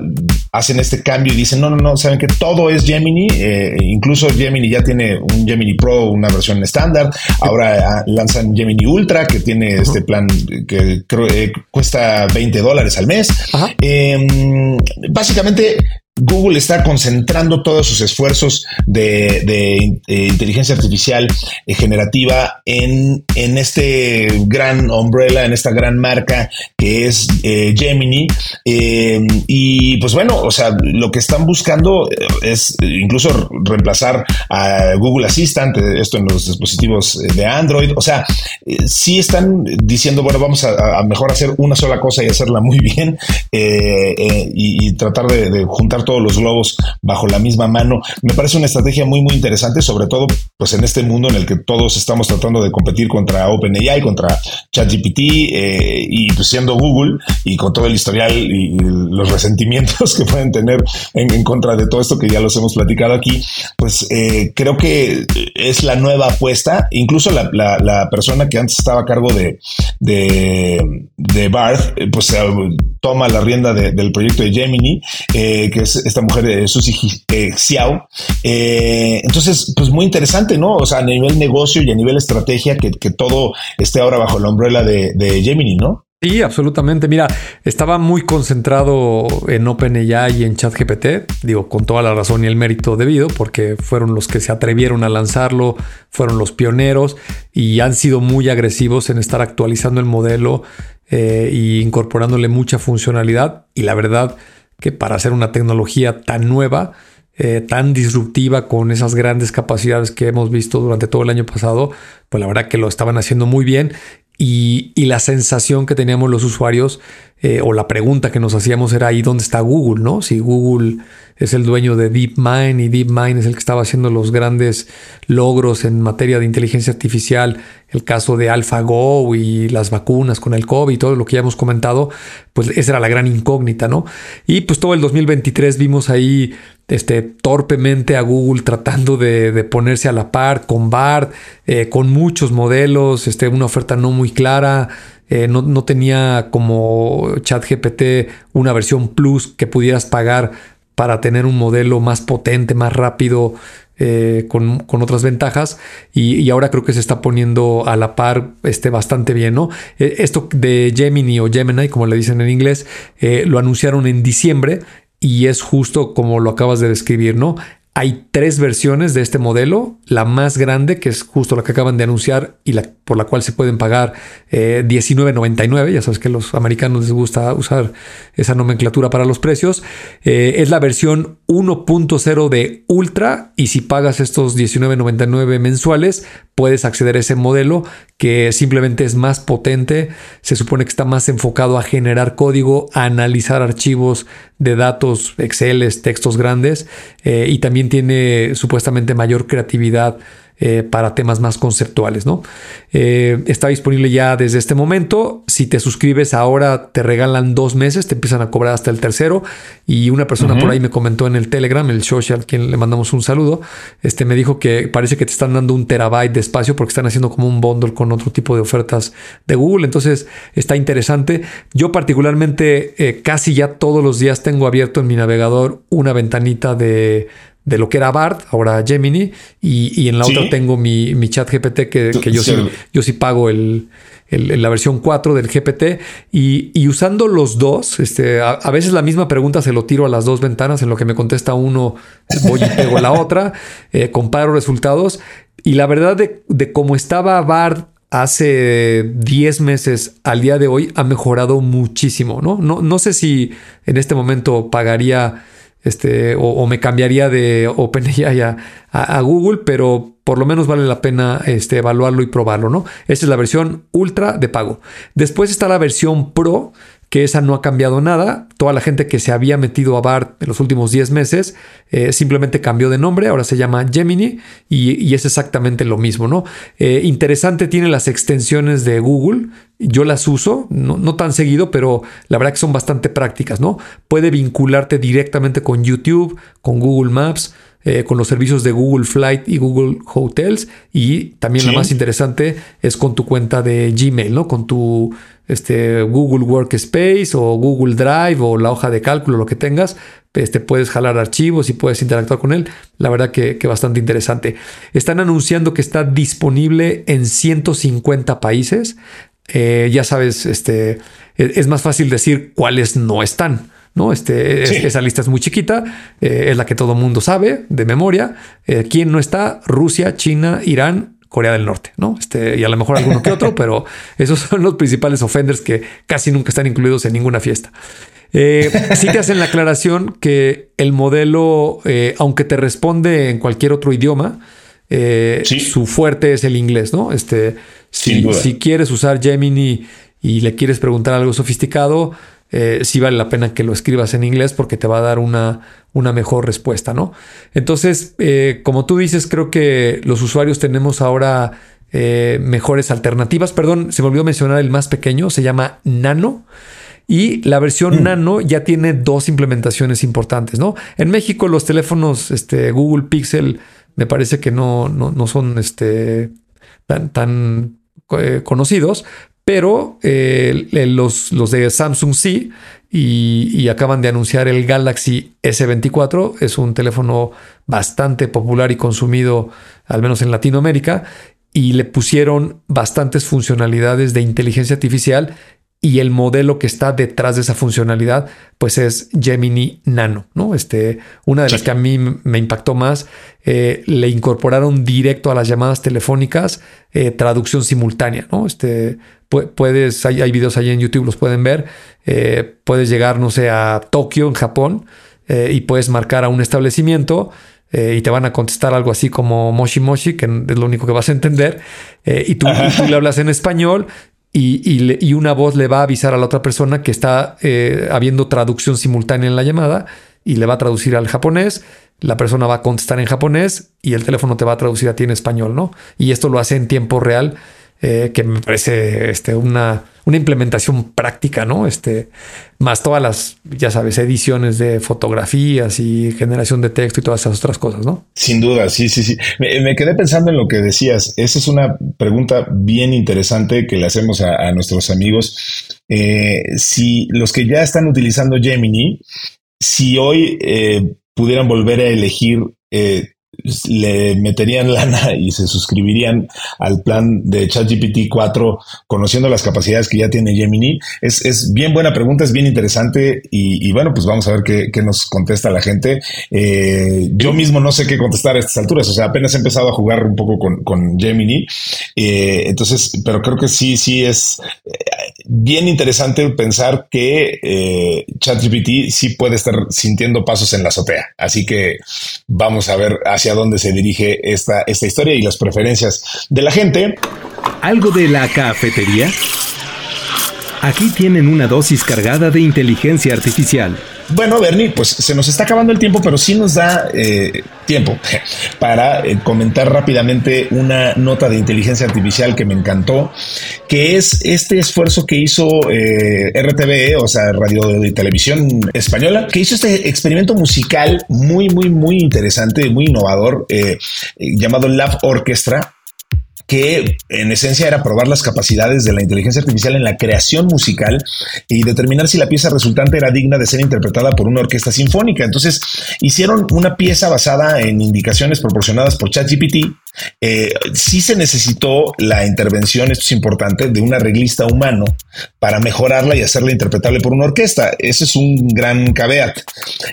hacen este cambio y dicen, no, no, no, saben que todo es Gemini, eh, incluso Gemini ya tiene un Gemini Pro, una versión estándar, ahora ah, lanzan Gemini Ultra, que tiene este plan que eh, cuesta 20 dólares al mes. Em, básicamente Google está concentrando todos sus esfuerzos de, eh, inteligencia artificial eh, generativa en, en, este gran umbrella, en esta gran marca que es eh, Gemini. y pues bueno, o sea, lo que están buscando es incluso reemplazar a Google Assistant, esto en los dispositivos de Android. O sea, sí están diciendo, bueno, vamos a, mejor hacer una sola cosa y hacerla muy bien y, tratar de juntar todos los globos bajo la misma mano. Me parece una estrategia muy, muy interesante, sobre todo pues en este mundo en el que todos estamos tratando de competir contra OpenAI, contra ChatGPT eh, y pues siendo Google y con todo el historial y, los resentimientos (laughs) que pueden tener en, contra de todo esto que ya los hemos platicado aquí, pues eh, creo que es la nueva apuesta. Incluso la, persona que antes estaba a cargo de, de, de Barth, eh, pues toma la rienda del proyecto de Gemini, que es esta mujer, de Susi eh, Xiao. Eh, entonces, pues muy interesante, ¿no? O sea, a nivel negocio y a nivel estrategia, que, todo esté ahora bajo la umbrella de, de Gemini, ¿no? Sí, absolutamente. Mira, estaba muy concentrado en OpenAI y en ChatGPT, digo, con toda la razón y el mérito debido, porque fueron los que se atrevieron a lanzarlo, fueron los pioneros y han sido muy agresivos en estar actualizando el modelo e incorporándole mucha funcionalidad. Y la verdad, que para hacer una tecnología tan nueva, eh, tan disruptiva, con esas grandes capacidades que hemos visto durante todo el año pasado, pues la verdad que lo estaban haciendo muy bien. Y, la sensación que teníamos los usuarios eh, o la pregunta que nos hacíamos era ahí dónde está Google, ¿no? Si Google es el dueño de DeepMind y DeepMind es el que estaba haciendo los grandes logros en materia de inteligencia artificial, el caso de AlphaGo y las vacunas con el COVID y todo lo que ya hemos comentado, pues esa era la gran incógnita, ¿no? Y pues todo el 2023 vimos ahí este, torpemente a Google tratando de, ponerse a la par con BART, eh, con muchos modelos, este, una oferta no muy clara, eh, no, no, tenía como ChatGPT una versión plus que pudieras pagar para tener un modelo más potente, más rápido, eh, con, otras ventajas y, ahora creo que se está poniendo a la par este, bastante bien, ¿no? Eh, esto de Gemini o Gemini, como le dicen en inglés, lo anunciaron en diciembre y es justo como lo acabas de describir, ¿no? Hay tres versiones de este modelo. La más grande, que es justo la que acaban de anunciar y la, por la cual se pueden pagar eh, $19.99. Ya sabes que a los americanos les gusta usar esa nomenclatura para los precios. Eh, es la versión 1.0 de Ultra y si pagas estos $19.99 mensuales, puedes acceder a ese modelo que simplemente es más potente. Se supone que está más enfocado a generar código, a analizar archivos de datos, Excel, textos grandes eh, y también tiene supuestamente mayor creatividad eh, para temas más conceptuales, ¿no? Eh, está disponible ya desde este momento. Si te suscribes ahora, te regalan dos meses, te empiezan a cobrar hasta el tercero. Y una persona por ahí me comentó en el Telegram, el social, quien le mandamos un saludo, este me dijo que parece que te están dando un terabyte de espacio porque están haciendo como un bundle con otro tipo de ofertas de Google. Entonces está interesante. Yo particularmente eh, casi ya todos los días tengo abierto en mi navegador una ventanita de de lo que era BART, ahora Gemini, y, en la otra tengo mi, mi chat GPT que, yo, sí, yo sí pago el, la versión 4 del GPT y, usando los dos, este, a, veces la misma pregunta se lo tiro a las dos ventanas, en lo que me contesta uno, voy y pego la otra, eh, comparo resultados. Y la verdad de, de cómo estaba BART hace 10 meses al día de hoy ha mejorado muchísimo, ¿no? No, no sé si en este momento pagaría este, o, me cambiaría de OpenAI a, a, Google, pero por lo menos vale la pena este, evaluarlo y probarlo, ¿no? Esa es la versión ultra de pago. Después está la versión Pro, que esa no ha cambiado nada. Toda la gente que se había metido a BART en los últimos 10 meses eh, simplemente cambió de nombre, ahora se llama Gemini y, es exactamente lo mismo, ¿no? Eh, interesante, tiene las extensiones de Google. Yo las uso, no, tan seguido, pero la verdad que son bastante prácticas, ¿no? Puede vincularte directamente con YouTube, con Google Maps. Eh, con los servicios de Google Flight y Google Hotels. Y también la más interesante es con tu cuenta de Gmail, ¿no? Con tu este, Google Workspace o Google Drive o la hoja de cálculo, lo que tengas, este, puedes jalar archivos y puedes interactuar con él. La verdad que, bastante interesante. Están anunciando que está disponible en 150 países. Eh, ya sabes, este, e, es más fácil decir cuáles no están. ¿No? Este, esa lista es muy chiquita, eh, es la que todo mundo sabe de memoria. Eh, ¿Quién no está? Rusia, China, Irán, Corea del Norte, ¿no? Este, y a lo mejor alguno que otro, (laughs) pero esos son los principales offenders que casi nunca están incluidos en ninguna fiesta. Eh, sí te hacen la aclaración que el modelo, eh, aunque te responde en cualquier otro idioma, eh, su fuerte es el inglés, ¿no? Este, si, si, quieres usar Gemini y le quieres preguntar algo sofisticado, eh, sí vale la pena que lo escribas en inglés porque te va a dar una, una mejor respuesta, ¿no? Entonces, eh, como tú dices, creo que los usuarios tenemos ahora eh, mejores alternativas. Perdón, se me olvidó mencionar el más pequeño, se llama Nano. Y la versión mm. Nano ya tiene dos implementaciones importantes, ¿no? En México los teléfonos este, Google Pixel me parece que no, no, son este, tan, tan conocidos, pero eh, los, los, de Samsung sí, y, acaban de anunciar el Galaxy S24. Es un teléfono bastante popular y consumido, al menos en Latinoamérica, y le pusieron bastantes funcionalidades de inteligencia artificial y el modelo que está detrás de esa funcionalidad, pues es Gemini Nano, ¿no? Este, una de las que a mí me impactó más, eh, le incorporaron directo a las llamadas telefónicas eh, traducción simultánea, ¿no? Este, puedes, hay, hay, videos ahí en YouTube, los pueden ver, eh, puedes llegar, no sé, a Tokio, en Japón, y puedes marcar a un establecimiento y te van a contestar algo así como Moshi Moshi, que es lo único que vas a entender, y tú, y, le hablas en español y, una voz le va a avisar a la otra persona que está eh, habiendo traducción simultánea en la llamada y le va a traducir al japonés. La persona va a contestar en japonés y el teléfono te va a traducir a ti en español, ¿no? Y esto lo hace en tiempo real, eh, que me parece este, una, una implementación práctica, ¿no? Este, más todas las, ya sabes, ediciones de fotografías y generación de texto y todas esas otras cosas, ¿no? Sin duda, sí, sí, sí. Me, quedé pensando en lo que decías. Esa es una pregunta bien interesante que le hacemos a, nuestros amigos. Eh, si los que ya están utilizando Gemini, si hoy eh, pudieran volver a elegir le meterían lana (laughs) y se suscribirían al plan de ChatGPT 4 conociendo las capacidades que ya tiene Gemini? Es, es bien buena pregunta, es bien interesante y, bueno, pues vamos a ver qué, nos contesta la gente. Eh, yo mismo no sé qué contestar a estas alturas, o sea, apenas he empezado a jugar un poco con, Gemini, eh, entonces, pero creo que sí, sí es eh, bien interesante pensar que ChatGPT sí puede estar sintiendo pasos en la azotea, así que vamos a ver hacia dónde se dirige esta, esta historia y las preferencias de la gente. ¿Algo de la cafetería? Aquí tienen una dosis cargada de inteligencia artificial. Bueno, Bernie, pues se nos está acabando el tiempo, pero sí nos da eh, tiempo (laughs) para eh, comentar rápidamente una nota de inteligencia artificial que me encantó, que es este esfuerzo que hizo eh, RTVE, o sea, Radio y Televisión Española, que hizo este experimento musical muy, muy, muy interesante, muy innovador, llamado Lab Orchestra, que en esencia era probar las capacidades de la inteligencia artificial en la creación musical y determinar si la pieza resultante era digna de ser interpretada por una orquesta sinfónica. Entonces hicieron una pieza basada en indicaciones proporcionadas por ChatGPT eh, sí se necesitó la intervención, esto es importante, de un arreglista humano para mejorarla y hacerla interpretable por una orquesta. Ese es un gran caveat.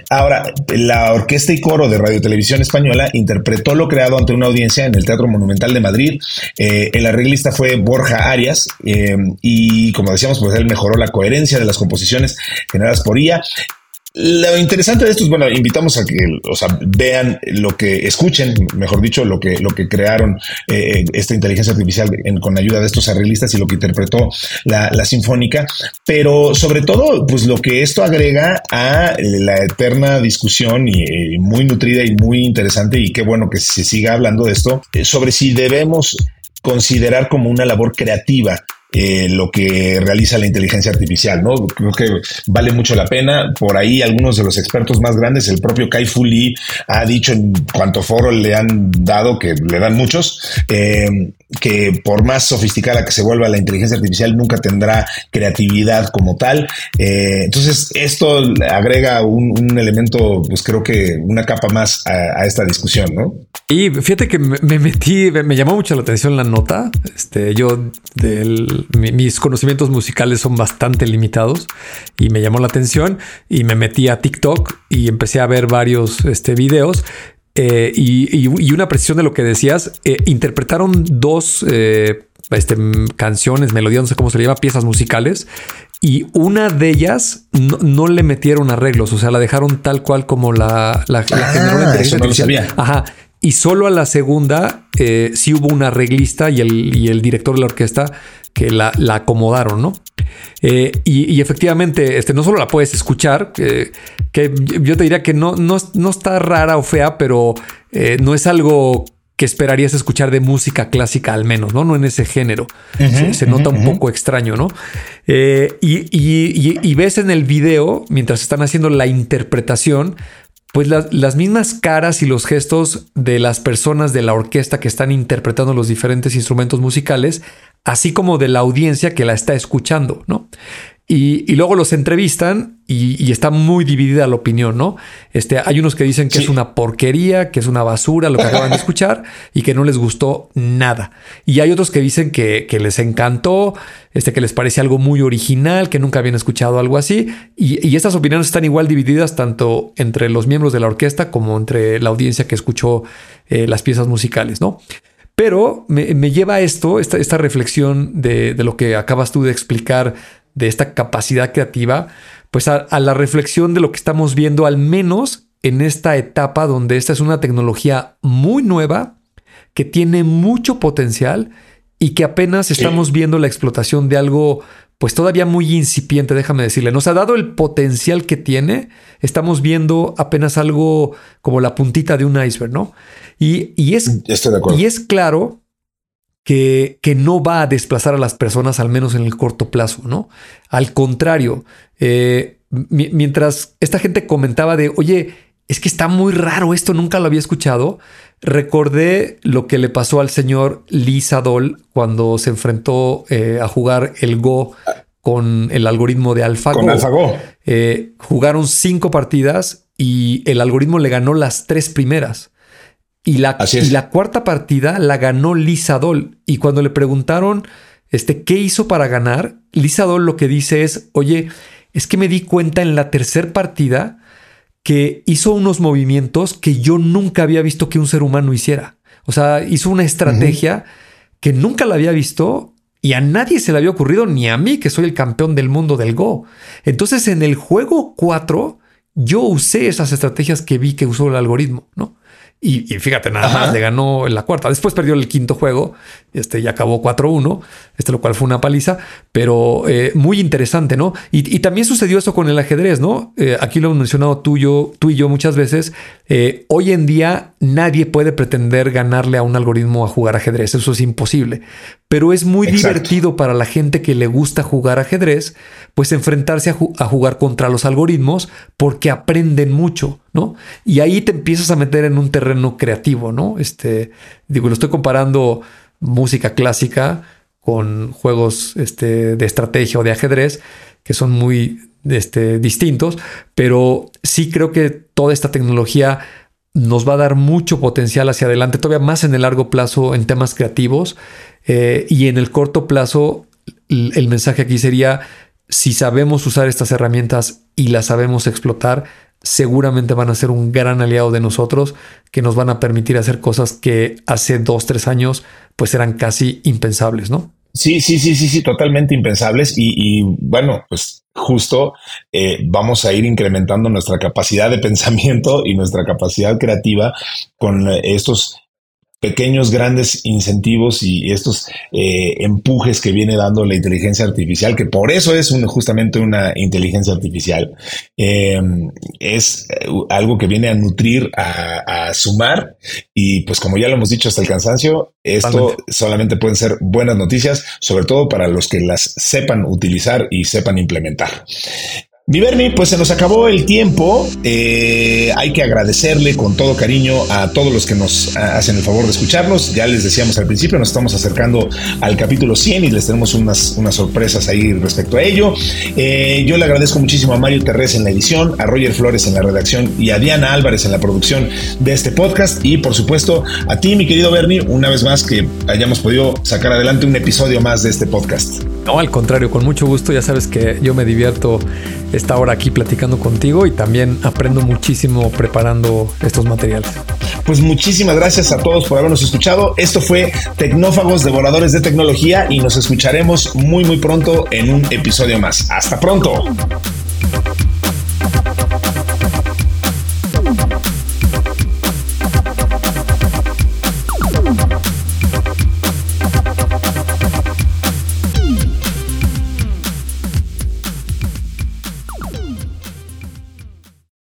Ahora, la Orquesta y Coro de Radio Televisión Española interpretó lo creado ante una audiencia en el Teatro Monumental de Madrid. Eh, el arreglista fue Borja Arias eh, y, como decíamos, pues él mejoró la coherencia de las composiciones generadas por IA lo interesante de esto es, bueno, invitamos a que, vean lo que escuchen, mejor dicho, lo que, lo que crearon eh, esta inteligencia artificial con ayuda de estos arreglistas y lo que interpretó la, sinfónica, pero sobre todo, pues lo que esto agrega a la eterna discusión y, muy nutrida y muy interesante y qué bueno que se siga hablando de esto, eh, sobre si debemos considerar como una labor creativa eh, lo que realiza la inteligencia artificial, ¿no? Creo que vale mucho la pena. Por ahí algunos de los expertos más grandes, el propio Kai Fu Lee ha dicho en cuanto foro le han dado, que le dan muchos, eh, que por más sofisticada que se vuelva la inteligencia artificial, nunca tendrá creatividad como tal. Eh, entonces, esto agrega un, elemento, pues creo que una capa más a, esta discusión, ¿no? Y fíjate que me, metí, me, llamó mucho la atención la nota. Este, yo del mis conocimientos musicales son bastante limitados y me llamó la atención y me metí a TikTok y empecé a ver varios este, videos eh, y, una precisión de lo que decías, eh, interpretaron dos eh, este, canciones, melodías, no sé cómo se le llama, piezas musicales, y una de ellas no, le metieron arreglos, o sea, la dejaron tal cual como la, la, generó la ah, Ajá. Y solo a la segunda sí hubo un arreglista y el, y el director de la orquesta que la, acomodaron, ¿no? Eh, y, efectivamente, este, no solo la puedes escuchar, que yo te diría que no, no, está rara o fea, pero eh, no es algo que esperarías escuchar de música clásica al menos, ¿no? No en ese género. se, nota un poco extraño, ¿no? Eh, y, ves en el video, mientras están haciendo la interpretación, pues las mismas caras y los gestos de las personas de la orquesta que están interpretando los diferentes instrumentos musicales así como de la audiencia que la está escuchando, ¿no? Y, luego los entrevistan y, está muy dividida la opinión, ¿no? Este, hay unos que dicen que es una porquería, que es una basura lo que acaban de escuchar y que no les gustó nada. Y hay otros que dicen que, les encantó, este, que les parece algo muy original, que nunca habían escuchado algo así. Y, estas opiniones están igual divididas tanto entre los miembros de la orquesta como entre la audiencia que escuchó eh, las piezas musicales, ¿no? Pero me, lleva a esto, esta, esta reflexión de, lo que acabas tú de explicar, de esta capacidad creativa, pues a, la reflexión de lo que estamos viendo, al menos en esta etapa donde esta es una tecnología muy nueva, que tiene mucho potencial y que apenas estamos viendo la explotación de algo pues todavía muy incipiente, déjame decirle. Nos ha dado el potencial que tiene. Estamos viendo apenas algo como la puntita de un iceberg, ¿no? Y, y es, y es claro que, que, no va a desplazar a las personas, al menos en el corto plazo, ¿no? Al contrario, eh, mientras esta gente comentaba de, oye, es que está muy raro esto, nunca lo había escuchado, recordé lo que le pasó al señor Lee Sadol cuando se enfrentó eh, a jugar el Go con el algoritmo de AlphaGo. Con AlphaGo. Eh, jugaron cinco partidas y el algoritmo le ganó las tres primeras. Y la, la cuarta partida la ganó Lisa Doll. Y cuando le preguntaron este, qué hizo para ganar, Lisa Doll lo que dice es, oye, es que me di cuenta en la tercera partida que hizo unos movimientos que yo nunca había visto que un ser humano hiciera. O sea, hizo una estrategia que nunca la había visto y a nadie se le había ocurrido, ni a mí, que soy el campeón del mundo del Go. Entonces, en el juego 4, yo usé esas estrategias que vi que usó el algoritmo, ¿no? Y, fíjate, nada más le ganó en la cuarta. Después perdió el quinto juego este y acabó 4-1, este lo cual fue una paliza, pero eh, muy interesante, ¿no? Y, también sucedió eso con el ajedrez, ¿no? Eh, aquí lo hemos mencionado tú, yo, tú y yo muchas veces. Eh, hoy en día nadie puede pretender ganarle a un algoritmo a jugar ajedrez, eso es imposible. Pero es muy divertido para la gente que le gusta jugar ajedrez, pues enfrentarse a, a jugar contra los algoritmos porque aprenden mucho, Y ahí te empiezas a meter en un terreno creativo, ¿no? Este, digo, lo estoy comparando música clásica con juegos este, de estrategia o de ajedrez que son muy este, distintos, pero sí creo que toda esta tecnología nos va a dar mucho potencial hacia adelante, todavía más en el largo plazo en temas creativos eh, y en el corto plazo el mensaje aquí sería si sabemos usar estas herramientas y las sabemos explotar, seguramente van a ser un gran aliado de nosotros que nos van a permitir hacer cosas que hace dos, tres años pues eran casi impensables, ¿no? Sí, sí, sí, sí, sí, totalmente impensables. Y, bueno, pues justo eh, vamos a ir incrementando nuestra capacidad de (laughs) pensamiento y nuestra capacidad creativa con estos pequeños, grandes incentivos y estos eh, empujes que viene dando la inteligencia artificial, que por eso es justamente una inteligencia artificial, em, es eh, algo que viene a nutrir, a, sumar y pues como ya lo hemos dicho hasta el cansancio, esto solamente pueden ser buenas noticias, sobre todo para los que las sepan utilizar y sepan implementar. Viverni, pues se nos acabó el tiempo. Eh, hay que agradecerle con todo cariño a todos los que nos hacen el favor de escucharnos. Ya les decíamos al principio, nos estamos acercando al capítulo 100 y les tenemos unas, unas sorpresas ahí respecto a ello. Eh, yo le agradezco muchísimo a Mario Terrés en la edición, a Roger Flores en la redacción y a Diana Álvarez en la producción de este podcast. Y por supuesto a ti, mi querido Bernie, una vez más que hayamos podido sacar adelante un episodio más de este podcast. No, al contrario, con mucho gusto. Ya sabes que yo me divierto esta hora aquí platicando contigo y también aprendo muchísimo preparando estos materiales. Pues muchísimas gracias a todos por habernos escuchado. Esto fue Tecnófagos Devoradores de Tecnología y nos escucharemos muy muy pronto en un episodio más. Hasta pronto.